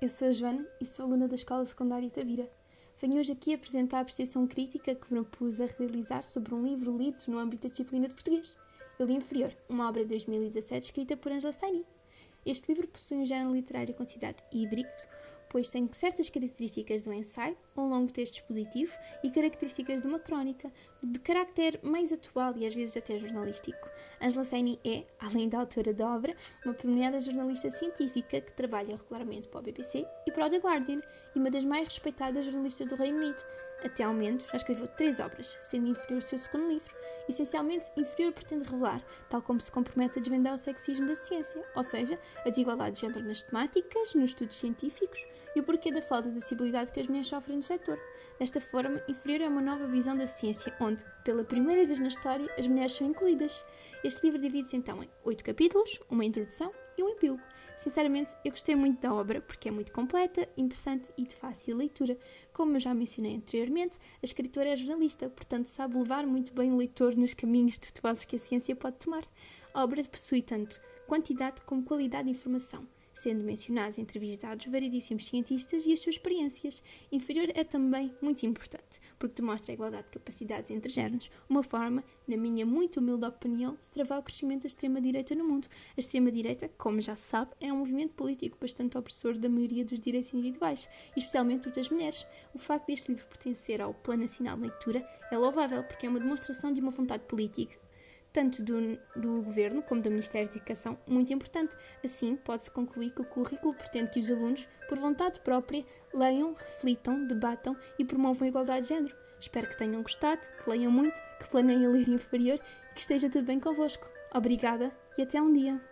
eu sou a Joana e sou aluna da Escola Secundária Tavira. Venho hoje aqui apresentar a apreciação crítica que me propus a realizar sobre um livro lido no âmbito da disciplina de português, Eu Inferior, uma obra de 2017 escrita por Angela Saini. Este livro possui um género literário considerado híbrido, pois tem certas características do ensaio, um longo texto expositivo e características de uma crónica, de carácter mais atual e às vezes até jornalístico. Angela Saini é, além da autora da obra, uma premiada jornalista científica que trabalha regularmente para o BBC e para o The Guardian e uma das mais respeitadas jornalistas do Reino Unido. Até ao momento já escreveu três obras, sendo inferior o seu segundo livro. Essencialmente, inferior pretende revelar, tal como se compromete a desvendar o sexismo da ciência, ou seja, a desigualdade de género nas temáticas, nos estudos científicos e o porquê da falta de acessibilidade que as mulheres sofrem no setor. Desta forma, inferior é uma nova visão da ciência, onde, pela primeira vez na história, as mulheres são incluídas. Este livro divide-se então em oito capítulos, uma introdução e um epílogo. Sinceramente, eu gostei muito da obra porque é muito completa, interessante e de fácil leitura. Como eu já mencionei anteriormente, a escritora é jornalista, portanto sabe levar muito bem o leitor nos caminhos tortuosos que a ciência pode tomar. A obra possui tanto quantidade como qualidade de informação sendo mencionados e entrevistados variedíssimos cientistas e as suas experiências. Inferior é também muito importante, porque demonstra a igualdade de capacidades entre géneros, uma forma, na minha muito humilde opinião, de travar o crescimento da extrema-direita no mundo. A extrema-direita, como já se sabe, é um movimento político bastante opressor da maioria dos direitos individuais, especialmente os das mulheres. O facto deste livro pertencer ao Plano Nacional de Leitura é louvável, porque é uma demonstração de uma vontade política tanto do, do Governo como do Ministério da Educação, muito importante. Assim, pode-se concluir que o currículo pretende que os alunos, por vontade própria, leiam, reflitam, debatam e promovam a igualdade de género. Espero que tenham gostado, que leiam muito, que planeiem ler inferior e que esteja tudo bem convosco. Obrigada e até um dia!